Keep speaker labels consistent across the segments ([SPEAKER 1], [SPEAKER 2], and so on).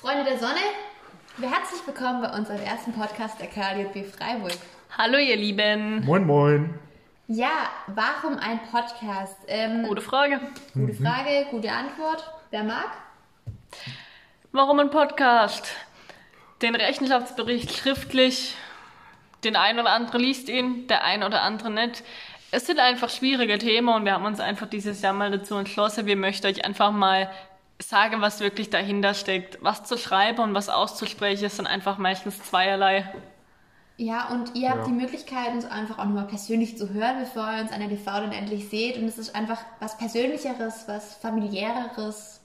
[SPEAKER 1] Freunde der Sonne, herzlich willkommen bei unserem ersten Podcast der KDB Freiburg.
[SPEAKER 2] Hallo ihr Lieben.
[SPEAKER 3] Moin, moin.
[SPEAKER 1] Ja, warum ein Podcast? Ähm,
[SPEAKER 2] Gute Frage.
[SPEAKER 1] gute Frage, gute Antwort. Wer mag?
[SPEAKER 2] Warum ein Podcast? Den Rechenschaftsbericht schriftlich. Den ein oder andere liest ihn, der ein oder andere nicht. Es sind einfach schwierige Themen und wir haben uns einfach dieses Jahr mal dazu entschlossen, wir möchten euch einfach mal sagen, was wirklich dahinter steckt. Was zu schreiben und was auszusprechen, sind einfach meistens zweierlei.
[SPEAKER 1] Ja, und ihr habt
[SPEAKER 3] Ja.
[SPEAKER 1] die Möglichkeit, uns einfach auch nochmal persönlich zu hören, bevor ihr uns an der TV dann endlich seht. Und es ist einfach was Persönlicheres, was familiäreres.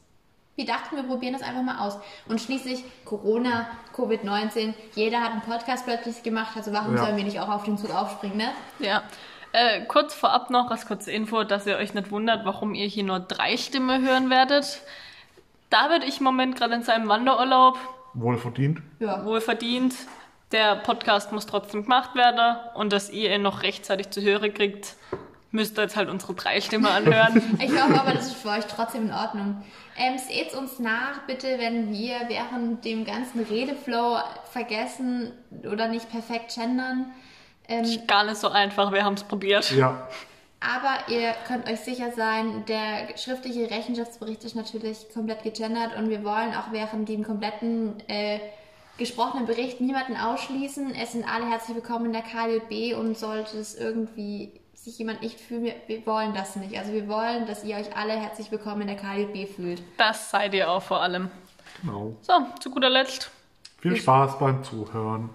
[SPEAKER 1] Wir dachten, wir probieren das einfach mal aus. Und schließlich Corona, Covid-19, jeder hat einen Podcast plötzlich gemacht, also warum
[SPEAKER 3] Ja.
[SPEAKER 1] sollen wir nicht auch auf den Zug aufspringen, ne?
[SPEAKER 2] Ja. Äh, kurz vorab noch als kurze Info, dass ihr euch nicht wundert, warum ihr hier nur drei Stimmen hören werdet. David ist im Moment gerade in seinem Wanderurlaub,
[SPEAKER 3] Wohl verdient.
[SPEAKER 1] Ja.
[SPEAKER 2] wohlverdient. Der Podcast muss trotzdem gemacht werden und dass ihr ihn noch rechtzeitig zu hören kriegt, müsst ihr jetzt halt unsere drei Stimmen anhören.
[SPEAKER 1] Ich hoffe aber, das ist für euch trotzdem in Ordnung. Ähm, seht uns nach, bitte, wenn wir während dem ganzen Redeflow vergessen oder nicht perfekt gendern. Ähm,
[SPEAKER 2] Gar nicht so einfach, wir haben es probiert.
[SPEAKER 3] Ja.
[SPEAKER 1] Aber ihr könnt euch sicher sein, der schriftliche Rechenschaftsbericht ist natürlich komplett gegendert und wir wollen auch während dem kompletten äh, gesprochenen Bericht niemanden ausschließen. Es sind alle herzlich willkommen in der KLB und sollte es irgendwie sich jemand nicht fühlen, wir, wir wollen das nicht. Also wir wollen, dass ihr euch alle herzlich willkommen in der KLB fühlt.
[SPEAKER 2] Das seid ihr auch vor allem.
[SPEAKER 3] Genau.
[SPEAKER 2] So, zu guter Letzt.
[SPEAKER 3] Viel Spaß beim Zuhören.